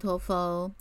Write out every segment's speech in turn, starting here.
陀佛，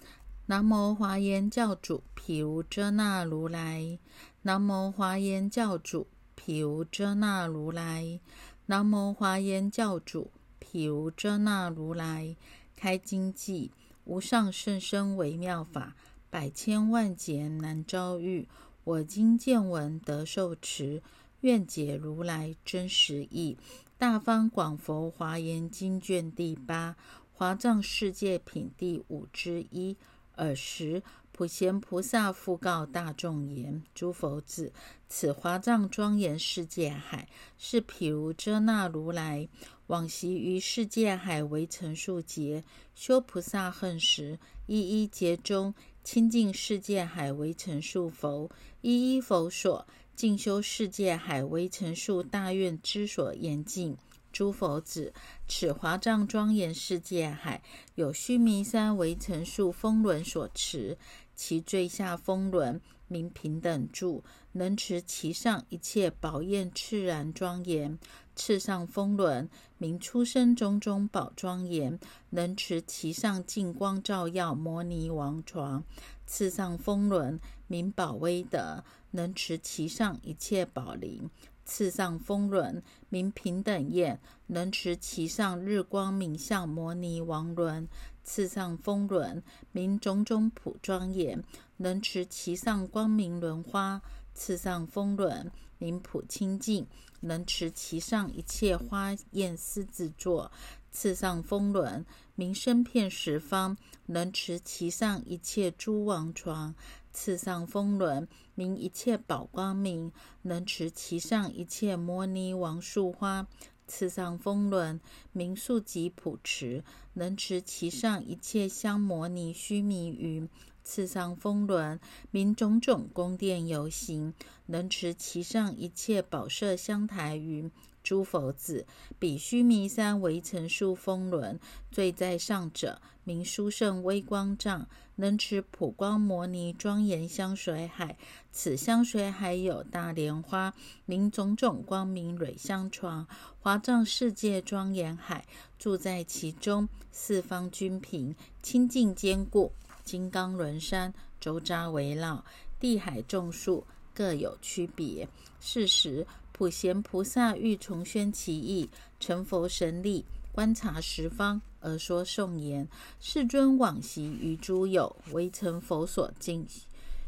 南无华严教主毗卢遮那如来，南无华严教主毗卢遮那如来，南无华严教主毗卢遮那如来。开经记，无上甚深微妙法，百千万劫难遭遇。我今见闻得受持，愿解如来真实义。大方广佛华严经卷第八。华藏世界品第五之一。尔时，普贤菩萨复告大众言：“诸佛子，此华藏庄严世界海，是譬如遮那如来往昔于世界海为成数劫，修菩萨恨时，一一劫中清净世界海为成数佛，一一佛所进修世界海为成数大愿之所严净。”诸佛子，此华藏庄严世界海，有须弥山为成数风轮所持，其最下风轮名平等柱，能持其上一切宝焰炽然庄严；次上风轮名出生种种宝庄严，能持其上净光照耀摩尼王床；次上风轮名宝威德，能持其上一切宝灵。次上风轮名平等眼，能持其上日光明相摩尼王轮；次上风轮名种种普庄严，能持其上光明轮花；次上风轮名普清净，能持其上一切花焰狮子座；次上风轮名身片十方，能持其上一切诸王床。次上风轮名一切宝光明，能持其上一切摩尼王树花；次上风轮名宿吉普持，能持其上一切香摩尼须弥云；次上风轮名种种宫殿游行，能持其上一切宝色香台云。诸佛子，比须弥山为成数峰轮，最在上者名殊胜微光藏，能持普光摩尼庄严香水海。此香水海有大莲花，名种种光明蕊香床。华藏世界庄严海，住在其中，四方均平，清净坚固，金刚轮山周匝围绕，地海众树各有区别。是时。普贤菩萨欲重宣其意，成佛神力，观察十方而说颂言：世尊往昔于诸有为成佛所敬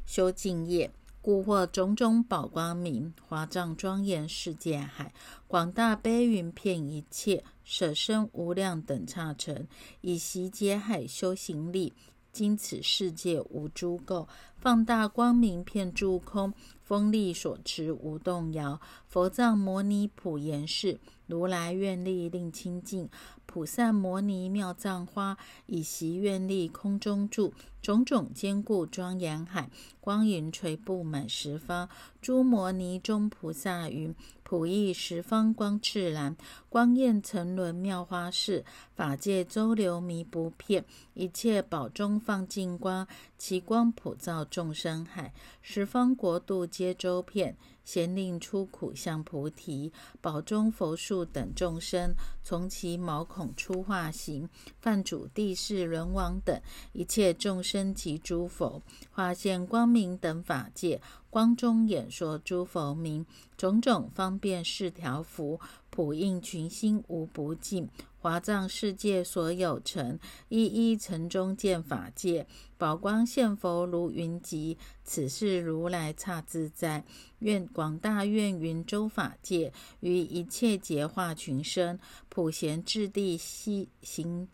修净业，故获种种宝光明，华藏庄严世界海，广大悲云遍一切，舍身无量等刹尘，以习劫海修行力。今此世界无诸垢，放大光明遍诸空，风力所持无动摇。佛藏摩尼普贤士，如来愿力令清净。普善摩尼妙藏花，以习愿力空中住。种种坚固庄严海，光云垂布满十方。诸摩尼中菩萨云。普益十方光炽然，光焰沉沦妙花世，法界周流迷不片，一切宝中放净光，其光普照众生海，十方国度皆周遍。咸令出苦向菩提，宝中佛树等众生，从其毛孔出化形，泛主地势轮王等一切众生及诸佛，化现光明等法界，光中演说诸佛名，种种方便是条幅，普应群星无不尽。华藏世界所有城，一一城中见法界，宝光现佛如云集。此事如来刹自在，愿广大愿云周法界，于一切劫化群生，普贤智地悉行，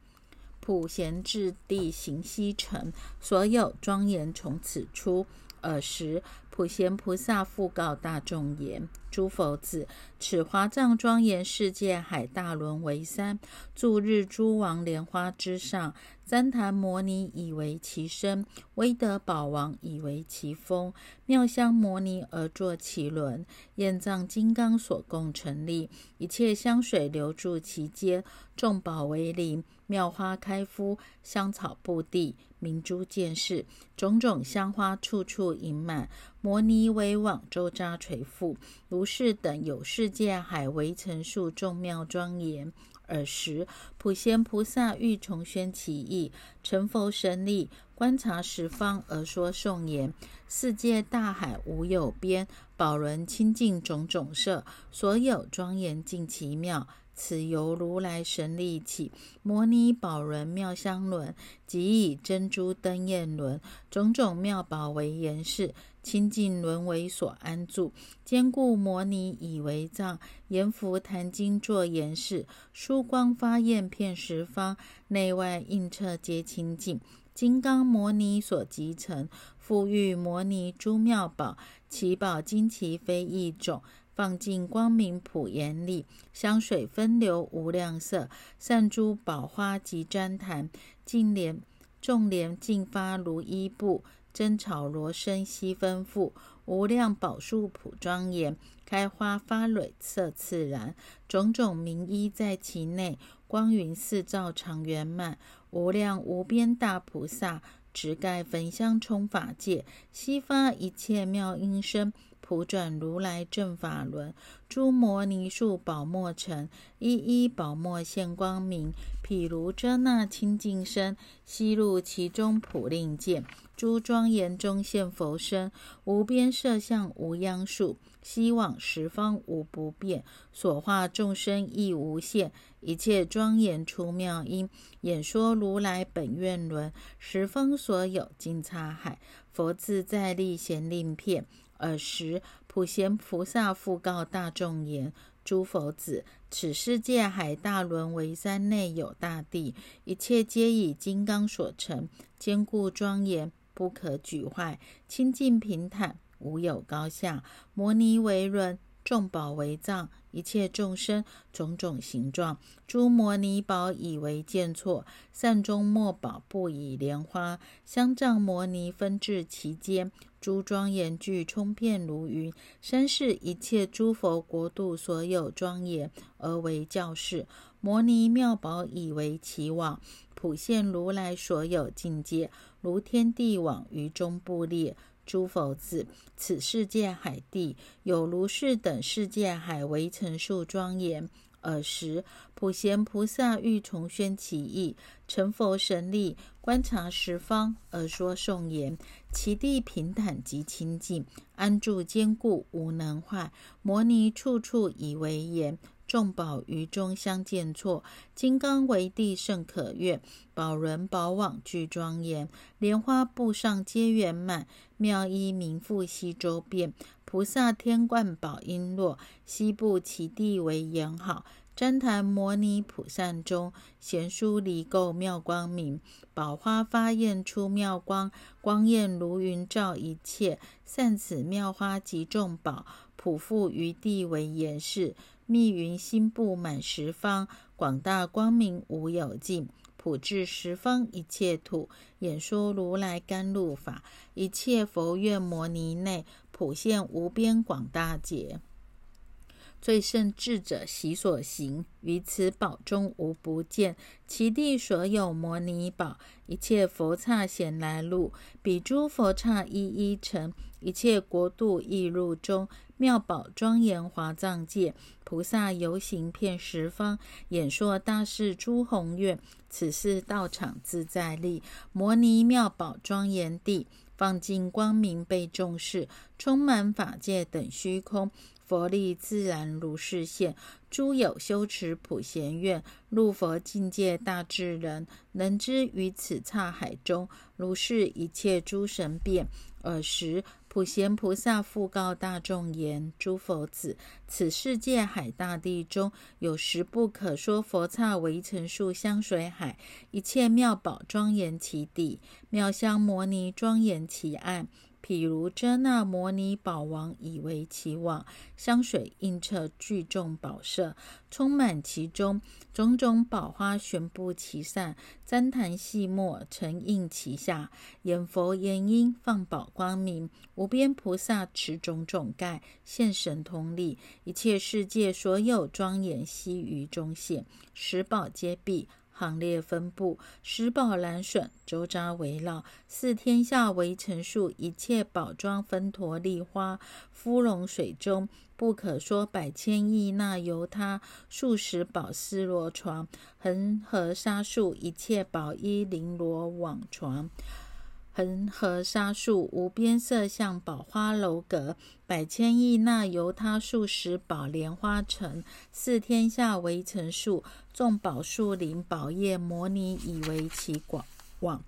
普贤智地行西城，所有庄严从此出。尔时。普贤菩萨复告大众言：“诸佛子，此华藏庄严世界海大轮为山，住日诸王莲花之上。旃檀摩尼以为其身，威德宝王以为其峰，妙香摩尼而作其轮，焰藏金刚所共成立。一切香水流注其间，众宝为林，妙花开敷，香草布地，明珠见世，种种香花处处盈满。”摩尼为网周匝垂覆，如是等有世界海为成数众妙庄严。尔时，普贤菩萨欲重宣其意，成佛神力，观察十方而说颂言：世界大海无有边，宝轮清净种种色，所有庄严尽其妙。此由如来神力起，摩尼宝轮妙香轮，即以珍珠灯焰轮，种种妙宝为严饰，清净轮为所安住，坚固摩尼以为藏，阎浮坛经作严饰，疏光发焰遍十方，内外映彻皆清净。金刚摩尼所集成，富裕摩尼诸妙宝，其宝金奇非一种。放进光明普眼里，香水分流无量色，散珠宝花及旃檀，净莲众莲净发如衣布，真草罗生悉丰富，无量宝树普庄严，开花发蕊色自然，种种名衣在其内，光云四照常圆满，无量无边大菩萨，直盖焚香充法界，悉发一切妙音声。普转如来正法轮，诸摩尼树宝墨尘，一一宝墨现光明。譬如遮那清净身，悉入其中普令见。诸庄严中现佛身，无边色相无央数，悉往十方无不变。所化众生亦无限，一切庄严出妙音，演说如来本愿轮，十方所有尽刹海，佛自在力贤令片。尔时，普贤菩萨复告大众言：“诸佛子，此世界海大轮为山内有大地，一切皆以金刚所成，坚固庄严，不可沮坏，清净平坦，无有高下。摩尼为轮，众宝为藏，一切众生种种形状，诸摩尼宝以为见错，善中莫宝不以莲花香藏摩尼分至其间。”诸庄严具充遍如云，身是一切诸佛国度所有庄严，而为教室。摩尼妙宝以为其网，普现如来所有境界，如天地网于中不裂。诸佛子，此世界海地有如是等世界海为成数庄严。尔时，普贤菩萨欲重宣其意，成佛神力，观察十方而说颂言：其地平坦及清净，安住坚固，无能坏。摩尼处处以为言，众宝于中相见错。金刚为地甚可悦，宝轮宝网具庄严，莲花布上皆圆满，妙衣名复悉周遍。菩萨天冠宝璎珞，悉部其地为严好。旃檀摩尼普善中，贤殊离垢妙光明。宝花发焰出妙光，光焰如云照一切。散此妙花及众宝，普覆于地为严饰。密云心布满十方，广大光明无有尽。普至十方一切土，演说如来甘露法。一切佛愿摩尼内。普现无边广大劫，最胜智者习所行，于此宝中无不见。其地所有摩尼宝，一切佛刹显来路，彼诸佛刹一一成，一切国度亦入中。妙宝庄严华藏界，菩萨游行遍十方，演说大事诸宏愿。此事道场自在力，摩尼妙宝庄严地。放尽光明被重视，充满法界等虚空，佛力自然如是现。诸有修持普贤愿，入佛境界大智人，能知于此刹海中，如是一切诸神变。尔时。普贤菩萨复告大众言：“诸佛子，此世界海大地中有十不可说佛刹围成树香水海，一切妙宝庄严其底，妙香摩尼庄严其岸。”譬如遮那摩尼宝王以为其网，香水映彻聚众宝舍，充满其中，种种宝花悬布其上，旃檀细末沉映其下，眼佛眼音放宝光明，无边菩萨持种种盖，现神通力，一切世界所有庄严悉于中现，十宝皆毕。行列分布，十宝蓝笋周匝围绕，四天下围城树，一切宝装分陀利花，芙蓉水中不可说百千亿那由他，数十宝丝罗床，恒河沙数一切宝衣绫罗网床。恒河沙数无边色相宝花楼阁，百千亿那由他数十宝莲花城，四天下围城数，众宝树林宝叶摩尼以为其广网。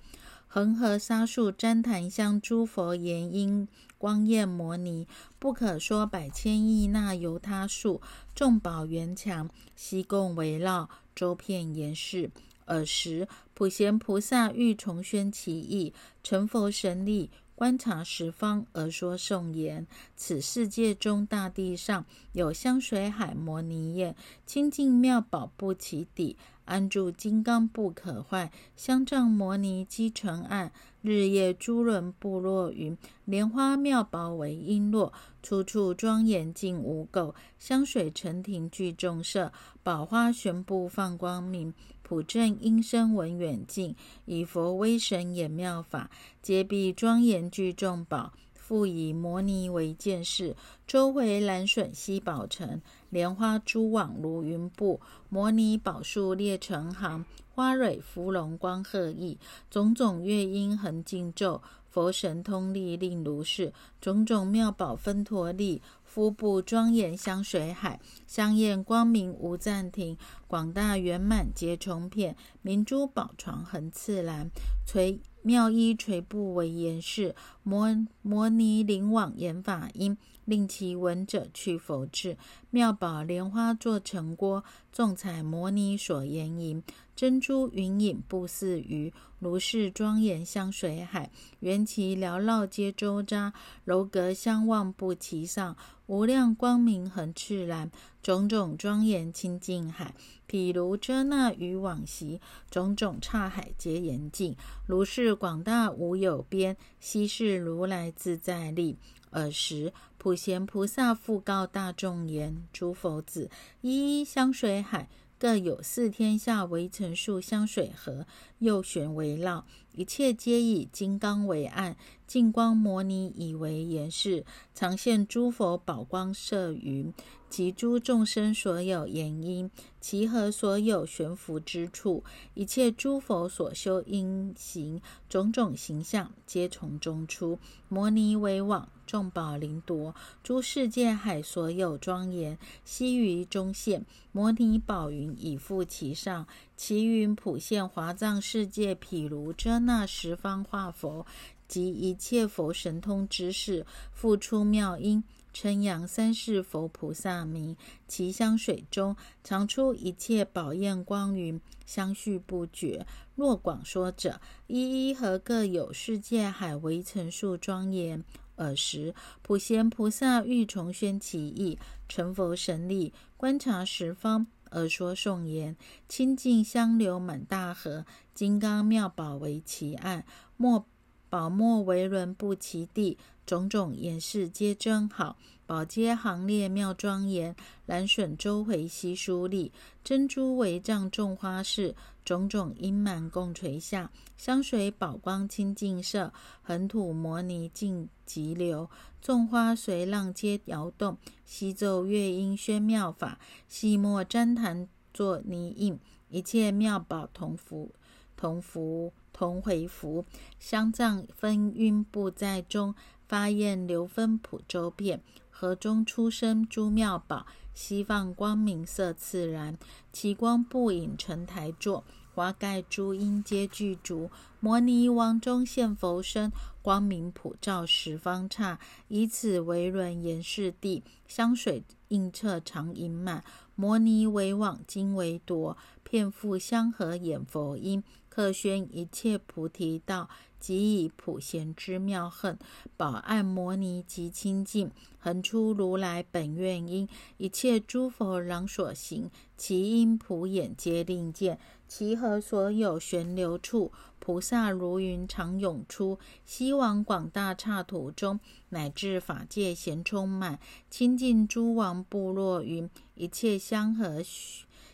恒河沙数旃檀香诸佛言音光焰摩尼，不可说百千亿那由他数，众宝圆墙悉共围绕，周遍严饰。尔时，普贤菩萨欲重宣其意，成佛神力，观察十方而说颂言：此世界中大地上有香水海摩尼耶，清净妙宝不起底，安住金刚不可坏，香藏摩尼积成岸，日夜诸轮布落云，莲花妙宝为璎珞，处处庄严净无垢，香水成庭具众色，宝花悬布放光明。普正音声闻远近，以佛威神演妙法，皆必庄严具众宝。复以摩尼为见识，周围蓝笋溪宝城，莲花珠网如云布，摩尼宝树列成行，花蕊芙蓉光赫异，种种乐音恒尽咒，佛神通力令如是，种种妙宝分陀利。腹部庄严香水海，香焰光明无暂停，广大圆满皆充遍，明珠宝床横次栏，垂妙衣垂布为严饰，摩摩尼灵网严法音，令其闻者去佛智。妙宝莲花作成锅，众彩摩尼所言吟，珍珠云影不似鱼，如是庄严香水海，缘其缭绕皆周匝，楼阁相望不其上。无量光明恒炽然，种种庄严清净海，譬如遮那与往昔，种种刹海皆严净，如是广大无有边。悉是如来自在力。尔时，普贤菩萨复告大众言：诸佛子，一一香水海。各有四天下围城数香水河，右旋围绕，一切皆以金刚为岸，净光摩尼以为严饰，常现诸佛宝光色云，及诸众生所有言音，其和所有悬浮之处，一切诸佛所修因行，种种形象，皆从中出。摩尼为网。众宝灵夺，诸世界海所有庄严，悉于中现。摩尼宝云已覆其上，其云普现华藏世界，譬如遮那十方化佛及一切佛神通之事，复出妙音，称扬三世佛菩萨名。其香水中常出一切宝焰光云，相续不绝。若广说者，一一和各有世界海为成数庄严。尔时，普贤菩萨欲重宣其意，成佛神力，观察十方，而说颂言：清净香流满大河，金刚妙宝为其岸，莫宝莫为轮不其地，种种严饰皆真好，宝阶行列妙庄严，蓝笋周回悉殊丽，珍珠为帐种花饰。种种阴满共垂下，香水宝光清净色，横土摩尼净急流，众花随浪皆摇动，西奏乐音宣妙法，细末旃檀作泥印，一切妙宝同福同福同回福，香藏分晕不在中，发焰流分普周遍，河中出生诸妙宝，西放光明色自然，其光不影成台座。华盖诸因皆具足，摩尼王中现佛身，光明普照十方刹，以此为轮严饰地，香水映彻常盈满。摩尼为网，金为铎，遍覆香河演佛音，客宣一切菩提道，即以普贤之妙恨，宝岸摩尼极清净，恒出如来本愿因，一切诸佛攘所行，其因普眼皆令见。其和所有旋流处，菩萨如云常涌出，西往广大刹土中，乃至法界咸充满，清净诸王部落云，一切香和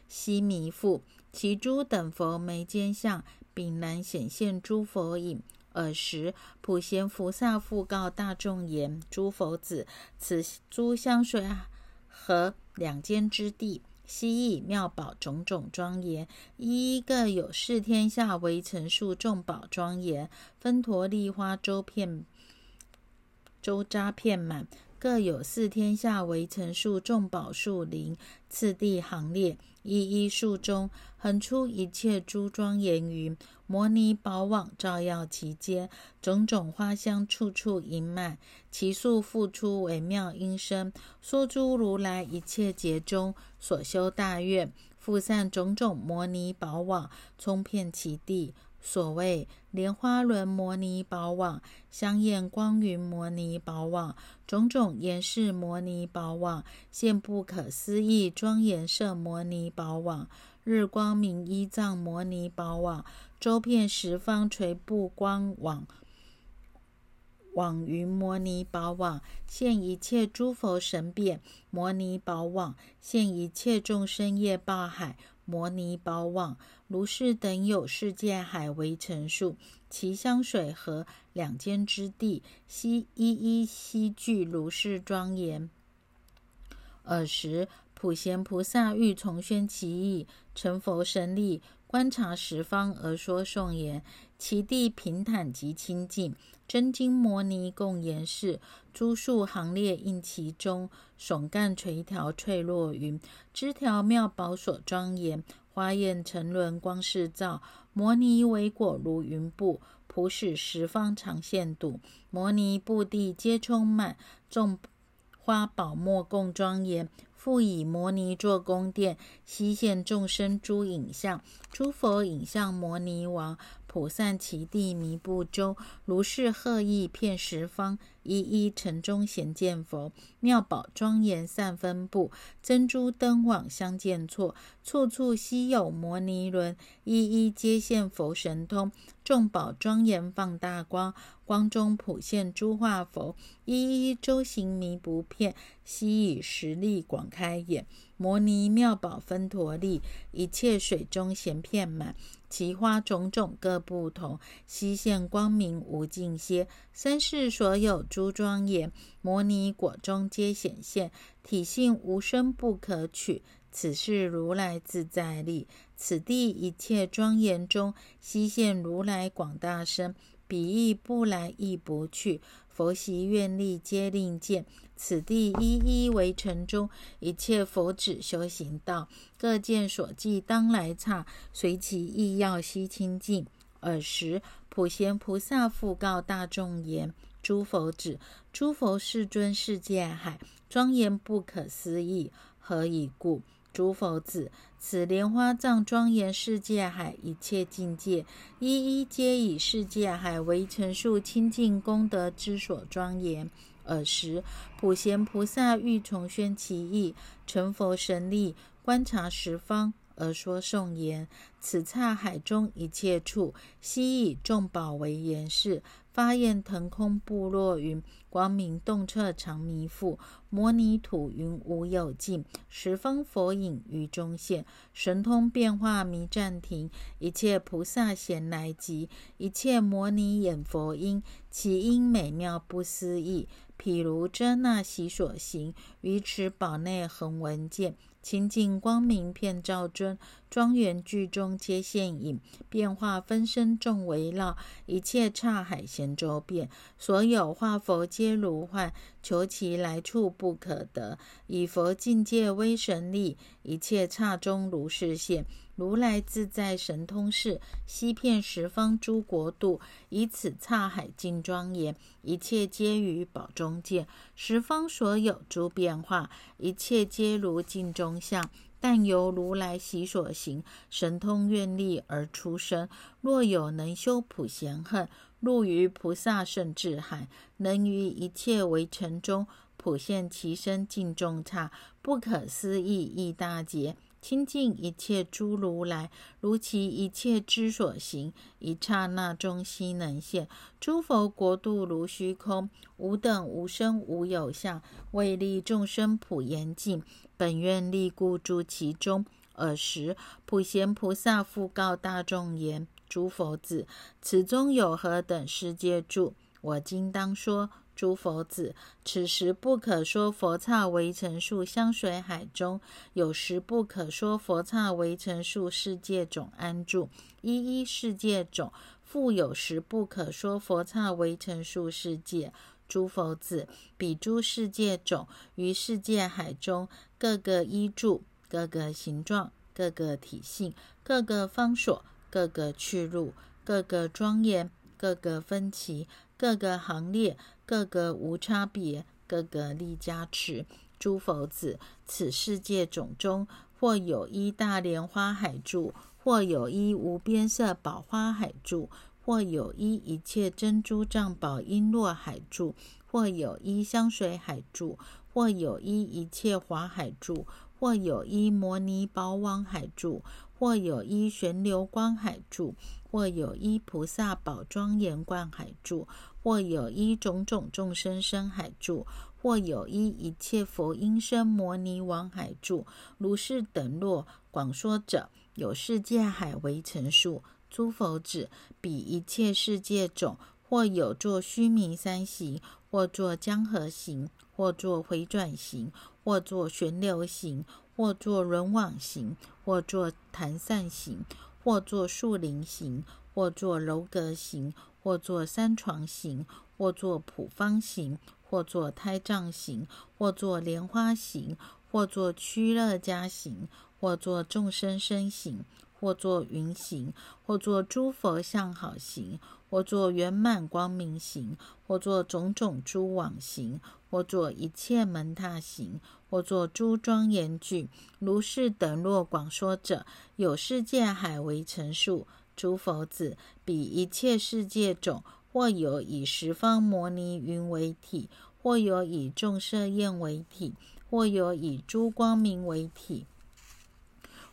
悉弥覆，其诸等佛眉间相，炳然显现诸佛影。尔时，普贤菩萨复告大众言：“诸佛子，此诸香水和两间之地，悉以妙宝种种庄严，一一各有四天下为成数众宝庄严，分陀利花周片周扎片满。”各有四天下为成数众宝树林，次第行列，一一树中横出一切诸庄严云，摩尼宝网照耀其间，种种花香处处盈满，其数复出微妙音声，说诸如来一切劫中所修大愿，复散种种摩尼宝网，充遍其地。所谓莲花轮摩尼宝网、香焰光云摩尼宝网、种种严饰摩尼宝网、现不可思议庄严色摩尼宝网、日光明依藏摩尼宝网、周遍十方垂布光网、网云摩尼宝网、现一切诸佛神变摩尼宝网、现一切众生业报海。摩尼宝网，如是等有世界海为成数，其香水和两间之地，悉一一悉具如是庄严。尔时，普贤菩萨欲重宣其意，成佛神力，观察十方而说颂言：其地平坦极清净，真金摩尼共严饰，诸树行列应其中，耸干垂条翠落云，枝条妙宝所庄严，花焰沉沦光世照，摩尼为果如云布，普使十方常现度，摩尼布地皆充满，众花宝墨共庄严。复以摩尼作宫殿，悉现众生诸影像，诸佛影像摩尼王，普散其地弥不周，如是贺意遍十方，一一城中显见佛，妙宝庄严散分布，珍珠灯网相见错，处处悉有摩尼轮，一一皆现佛神通，众宝庄严放大光。光中普现诸化佛，一一周行迷不片，悉以实力广开眼。摩尼妙宝分陀利，一切水中咸片满，其花种种各不同，悉现光明无尽歇。三世所有诸庄严，摩尼果中皆显现，体性无生不可取。此是如来自在力，此地一切庄严中，悉现如来广大身。彼亦不来亦不去，佛习愿力皆令见。此地一一为城中，一切佛子修行道，各见所记当来刹，随其意要悉清净。尔时，普贤菩萨复告大众言：诸佛子，诸佛世尊世界海，庄严不可思议。何以故？诸佛子，此莲花藏庄严世界海一切境界，一一皆以世界海为成数清净功德之所庄严。尔时，普贤菩萨欲重宣其意，成佛神力，观察十方而说颂言：此刹海中一切处，悉以众宝为严饰。发焰腾空部落云，光明洞彻长弥覆，摩尼土云无有尽，十方佛影于中现，神通变化弥暂停，一切菩萨贤来集，一切摩尼演佛音，其音美妙不思议，譬如遮那喜所行，于此宝内恒闻见。清净光明遍照尊，庄严具中皆现影，变化分身众围绕，一切刹海咸周遍，所有化佛皆如幻，求其来处不可得，以佛境界威神力，一切刹中如是现。如来自在神通事，悉遍十方诸国度，以此刹海尽庄严，一切皆于宝中见。十方所有诸变化，一切皆如镜中相。但由如来习所行，神通愿力而出生。若有能修普贤恨，入于菩萨圣智海，能于一切为尘中普现其身尽众刹，不可思议一大劫。清净一切诸如来，如其一切之所行，一刹那中悉能现。诸佛国度如虚空，无等无生无有相，为利众生普严净。本愿力故住其中。尔时，普贤菩萨复告大众言：“诸佛子，此中有何等世界住？我今当说。”诸佛子，此时不可说佛刹围城树香水海中，有时不可说佛刹围城树世界种安住，一一世界种。复有时不可说佛刹围城树世界。诸佛子，彼诸世界种于世界海中，各个依住，各个形状，各个体性，各个方所，各个去路，各个庄严，各个分歧，各个行列。各个无差别，各个力加持。诸佛子，此世界种中，或有一大莲花海住，或有一无边色宝花海住，或有一一切珍珠藏宝璎珞海柱，或有一香水海柱，或有一一切华海柱，或有一摩尼宝王海柱，或有一旋流光海柱，或有一菩萨宝庄严观海柱。或有一种种众生生海住，或有一一切佛音声摩尼王海住，如是等落广说者，有世界海为成数。诸佛子，彼一切世界种，或有作须弥山行，或作江河行，或作回转行，或作旋流行，或作轮网行，或作弹扇行，或作树林行，或作楼阁行。或作三床形，或作普方形，或作胎藏形，或作莲花形，或作屈乐家形，或作众生身形，或作云形，或作诸佛像好形，或作圆满光明形，或作种种诸网形，或作一切门塔形，或作诸庄严具，如是等若广说者，有世界海为成数。诸佛子，彼一切世界种，或有以十方摩尼云为体，或有以众色焰为体，或有以诸光明为体，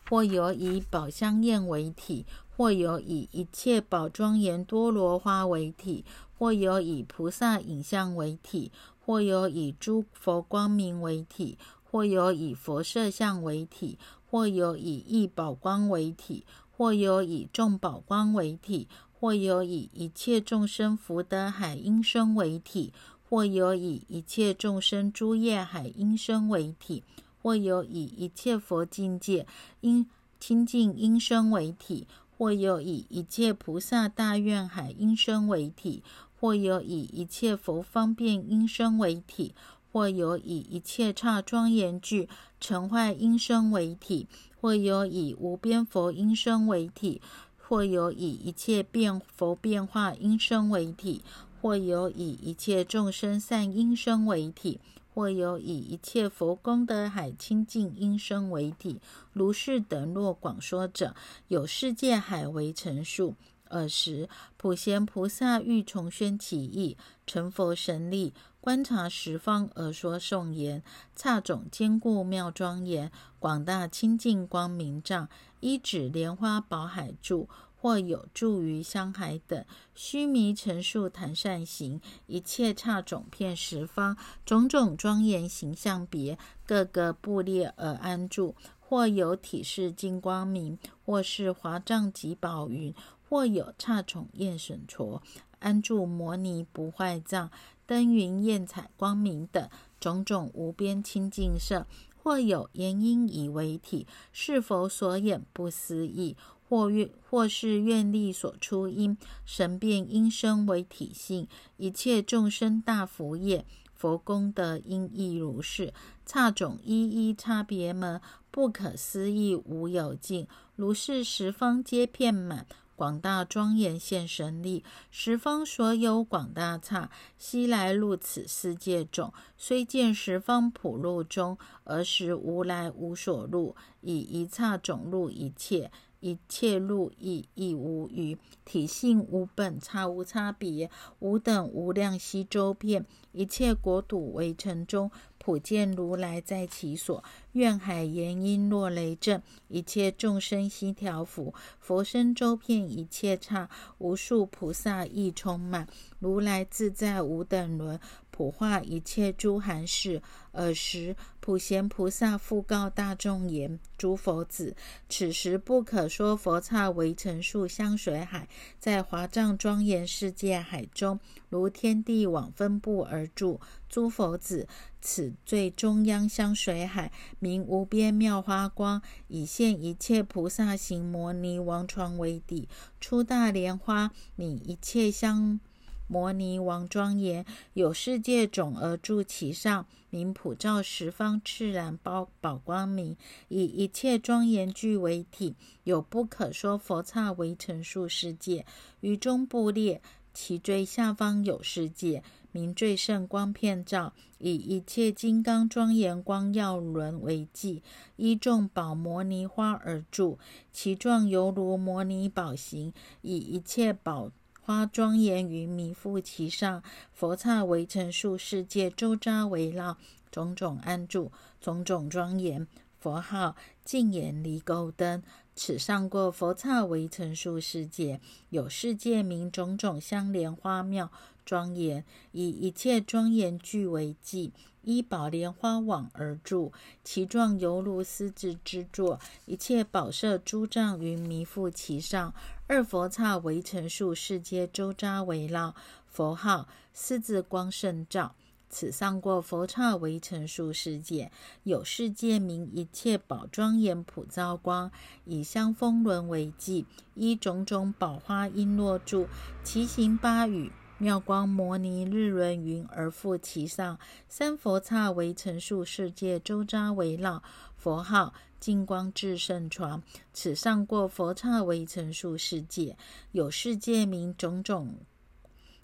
或有以宝香焰为体，或有以一切宝庄严多罗花为体，或有以菩萨影像为体，或有以诸佛光明为体，或有以佛色相为体，或有以异宝光为体。或有以众宝光为体，或有以一切众生福德海音声为体，或有以一切众生诸业海音声为体，或有以一切佛境界因清净音声为体，或有以一切菩萨大愿海音声为体，或有以一切佛方便音声为体，或有以一切刹庄严具成坏音声为体。或有以无边佛音声为体，或有以一切变佛变化音声为体，或有以一切众生善音声为体，或有以一切佛功德海清净音声为体。如是等若广说者，有世界海为成数。尔时，普贤菩萨欲重宣其意，成佛神力。观察十方而说颂言：刹种坚固妙庄严，广大清净光明藏，一指莲花宝海柱，或有助于香海等，须弥陈数檀善行，一切刹种遍十方，种种庄严形象别，各个布列而安住，或有体式金光明，或是华藏及宝云，或有刹种焰审矬，安住摩尼不坏藏。登云焰彩光明等种种无边清净色，或有言音以为体，是否所演不思议？或愿或是愿力所出因，神变音声为体性，一切众生大福业，佛功德因亦如是。差种一一差别门，不可思议无有尽，如是十方皆遍满。广大庄严现神力，十方所有广大刹，悉来入此世界中。虽见十方普路中，而实无来无所入，以一刹种入一切，一切入亦亦无余。体性无本，差无差别，无等无量悉周遍，一切国土为城中。普见如来在其所，愿海言音落雷震，一切众生悉调伏。佛身周遍一切刹，无数菩萨亦充满。如来自在无等伦，普化一切诸含事。尔时普贤菩萨复告大众言：“诸佛子，此时不可说佛刹为成数香水海，在华藏庄严世界海中，如天地网分布而住。诸佛子，此最中央香水海，名无边妙花光，以现一切菩萨行摩尼王床为底，出大莲花，拟一切香。”摩尼王庄严，有世界种而住其上，名普照十方，炽然宝宝光明，以一切庄严具为体，有不可说佛刹为成数世界，于中部列，其最下方有世界，名最胜光片照，以一切金刚庄严光耀轮为记，依众宝摩尼花而住，其状犹如摩尼宝形，以一切宝。花庄严于弥覆其上，佛刹围成数世界，周匝围绕，种种安住，种种庄严。佛号净眼离垢灯，此上过佛刹围成数世界，有世界名种种相莲花妙庄严，以一切庄严具为记。依宝莲花网而住，其状犹如狮子之座，一切宝色诸障云弥覆其上。二佛刹围成数世界，周匝围绕。佛号狮子光胜照，此上过佛刹围成数世界，有世界名一切宝庄严普照光，以香风轮为记，依种种宝花璎珞住，其形八语。妙光摩尼日轮云而覆其上，三佛刹为成数世界，周匝围绕。佛号净光智胜床，此上过佛刹为成数世界，有世界名种种。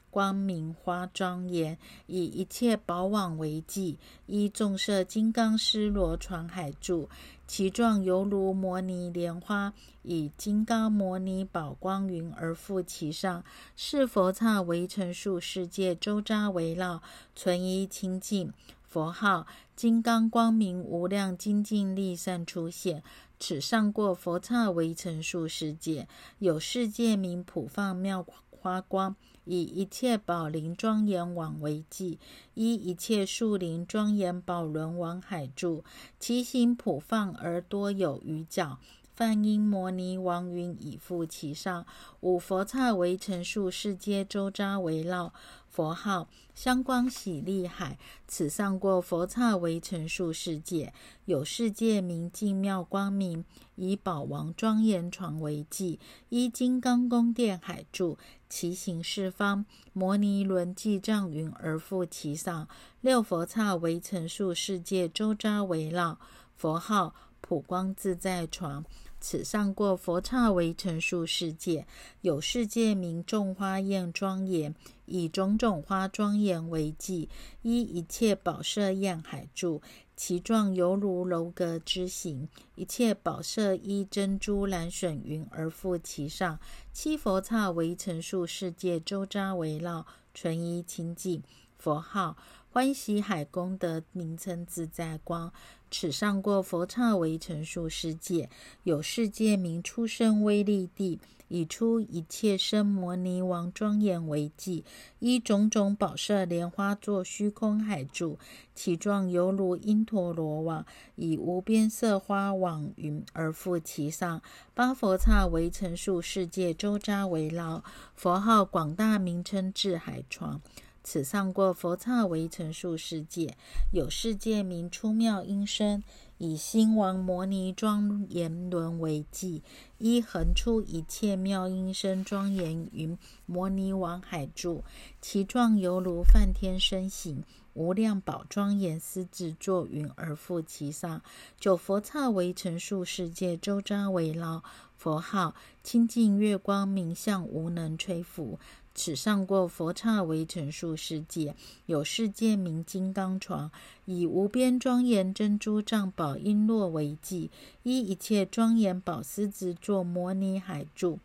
光明花庄严，以一切宝网为记，依众色金刚师罗传海柱，其状犹如摩尼莲花，以金刚摩尼宝光云而覆其上。是佛刹为成数世界，周匝围绕，存一清净。佛号金刚光明无量精进力善出现，此上过佛刹为成数世界，有世界名普放妙花光。以一切宝林庄严网为记，依一切树林庄严宝轮王海住，其形普放而多有余角。梵音摩尼王云已覆其上，五佛刹围成数世界，周匝围绕。佛号香光喜利海，此上过佛刹为成数世界，有世界名净妙光明，以宝王庄严床为记，依金刚宫殿海住，其形四方，摩尼轮髻障云而覆其上，六佛刹为成数世界，周匝围绕。佛号普光自在床。此上过佛刹为成数世界，有世界名众花宴庄严，以种种花庄严为髻，依一切宝色焰海住，其状犹如楼阁之形，一切宝色依珍珠蓝笋云而覆其上。七佛刹为成数世界，周匝围绕，纯一清净。佛号欢喜海功德名称自在光。此上过佛刹为成数世界，有世界名出生威力地，以出一切生摩尼王庄严为记，依种种宝色莲花作虚空海住，其状犹如因陀罗网，以无边色花网云而覆其上。八佛刹为成数世界，周匝围绕。佛号广大名称智海床。此上过佛刹为成数世界，有世界名出妙音声，以心王摩尼庄严轮为记，依横出一切妙音声庄严云摩尼王海住，其状犹如梵天身形，无量宝庄严狮子坐云而覆其上。九佛刹为成数世界，周匝围绕。佛号清净月光明相，无能摧伏。此上过佛刹为成数世界，有世界名金刚床，以无边庄严珍珠藏宝璎珞为记，依一切庄严宝狮子作摩尼海柱，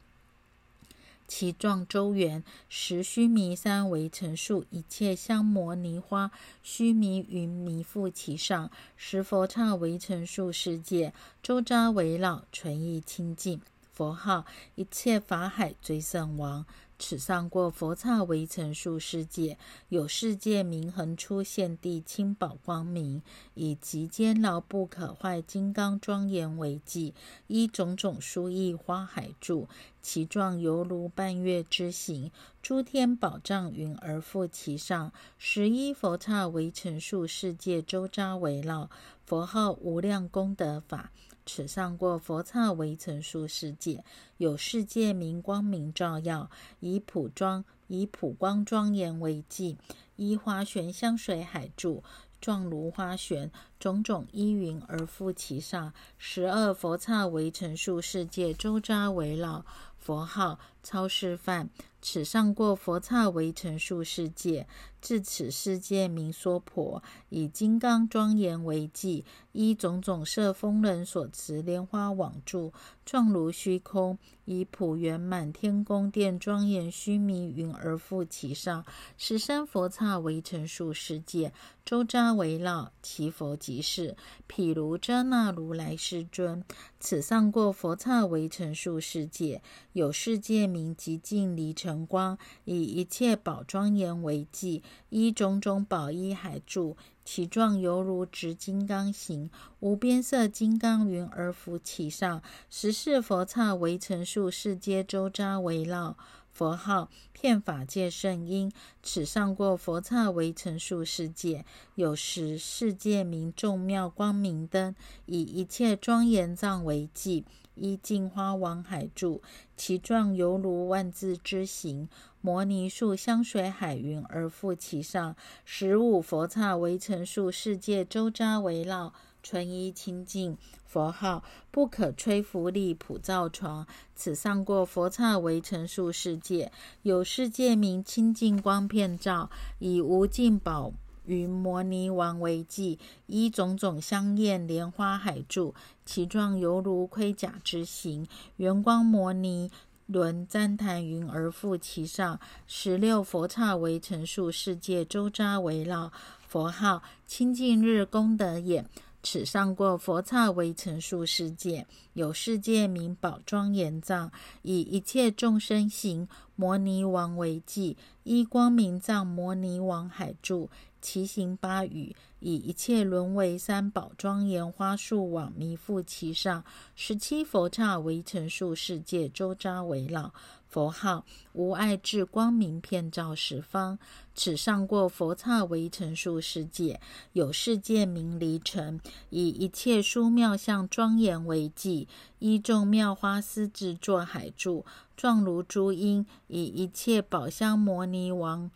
其状周圆，十须弥山为成树，一切香摩尼花须弥云弥覆其上，十佛刹为成数世界，周匝围绕，纯意清净。佛号一切法海追胜王。此上过佛刹为成数世界，有世界名恒出现地清宝光明，以极坚牢不可坏金刚庄严为记，依种种殊异花海柱，其状犹如半月之形，诸天宝藏云而覆其上。十一佛刹为成数世界周匝围绕，佛号无量功德法。此上过佛刹为成数世界，有世界明光明照耀，以普庄以普光庄严为记，依花玄香水海柱，状如花玄，种种依云而覆其上。十二佛刹为成数世界周匝围绕，佛号超示范。此上过佛刹为成数世界，至此世界名娑婆，以金刚庄严为记，依种种色风人所持莲花网柱，状如虚空，以普圆满天宫殿庄严须弥云而覆其上。十三佛刹为成数世界，周匝围绕，其佛即是，譬如遮那如来世尊。此上过佛刹为成数世界，有世界名极尽离尘。光以一切宝庄严为记，依种种宝衣海柱，其状犹如直金刚形，无边色金刚云而浮其上。十世佛刹为成树世界周匝围绕，佛号遍法界圣音。此上过佛刹为成数世界，有十世界名众妙光明灯，以一切庄严藏为记。依净花王海柱，其状犹如万字之形。摩尼树香水海云而覆其上。十五佛刹为成数世界周匝围绕，纯一清净。佛号不可吹拂力普照床。此上过佛刹为成数世界，有世界名清净光片照，以无尽宝。云摩尼王为记，依种种香艳莲花海柱，其状犹如盔甲之形。圆光摩尼轮旃檀云而覆其上。十六佛刹为成数世界周匝围绕，佛号清净日功德眼。此上过佛刹为成数世界，有世界名宝庄严藏，以一切众生行摩尼王为记，依光明藏摩尼王海柱。其行八语，以一切轮为三宝庄严花树网弥覆其上。十七佛刹为成数世界周匝围绕，佛号无碍智光明遍照十方。此上过佛刹为成数世界，有世界名离尘，以一切殊妙相庄严为记，依众妙花丝制作海柱，状如珠音，以一切宝香摩尼王。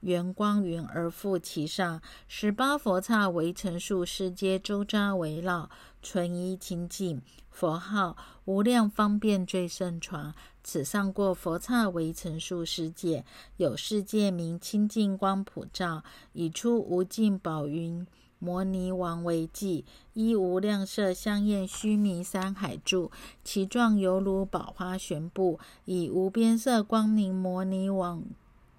圆光云而覆其上，十八佛刹为成数世界周匝围绕，纯一清净。佛号无量方便最胜传。此上过佛刹为成数世界，有世界名清净光普照，以出无尽宝云摩尼王为记，依无量色香艳须弥山海住，其状犹如宝花悬布，以无边色光明摩尼王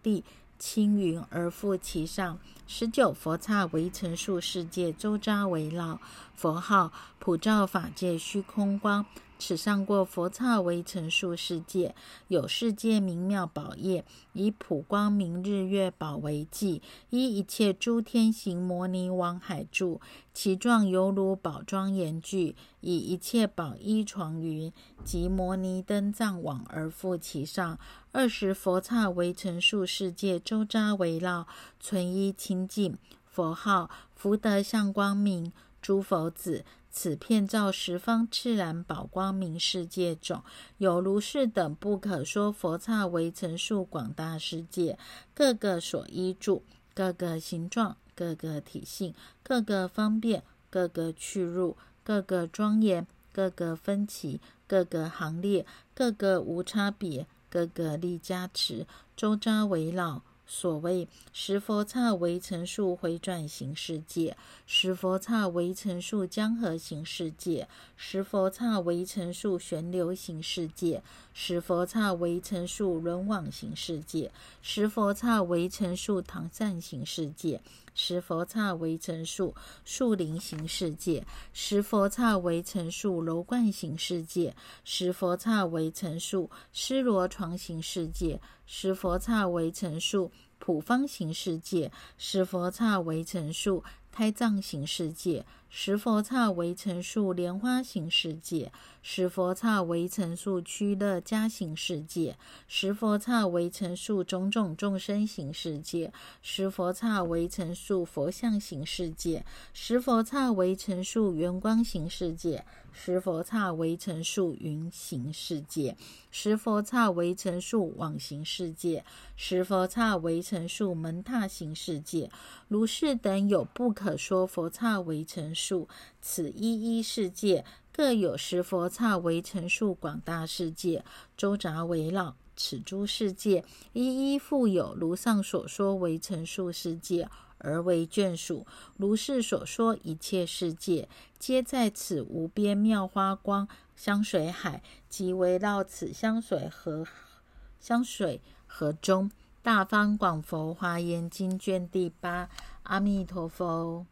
地。青云而覆其上，十九佛刹为成数世界周匝围绕，佛号普照法界虚空光。此上过佛刹为成数世界，有世界明妙宝业，以普光明日月宝为记，依一切诸天行摩尼王海柱，其状犹如宝庄严具，以一切宝衣床云及摩尼灯藏网而覆其上。二十佛刹为成数世界周匝围绕，纯一清净。佛号福德相光明，诸佛子。此片照十方自然宝光明世界种，有如是等不可说佛刹为成数广大世界，各个所依住，各个形状，各个体性，各个方便，各个去入，各个庄严，各个分歧，各个行列，各个无差别，各个力加持，周遭围绕。所谓十佛刹为成数回转行世界，十佛刹为成数江河行世界，十佛刹为成数旋流行世界，十佛刹为成数轮网形世界，十佛刹为成数唐善行世界，十佛刹为成数树林形世界，十佛刹为成数楼观形世界，十佛刹为成数施罗床形世界。十佛刹为成数普方形世界，十佛刹为成数胎藏行世界，十佛刹为成数莲花行世界，十佛刹为成数趋乐家行世界，十佛刹为成数种种众生行世界，十佛刹为成数佛像行世界，十佛刹为成数圆光行世界。十佛刹为成数云行世界，十佛刹为成数网行世界，十佛刹为成数门踏行世界，如是等有不可可说佛刹为成数，此一一世界各有十佛刹为成数广大世界，周匝围绕此诸世界，一一复有如上所说为成数世界。而为眷属，如是所说一切世界，皆在此无边妙花光香水海，即围绕此香水河香水河中。大方广佛华严经卷第八，阿弥陀佛。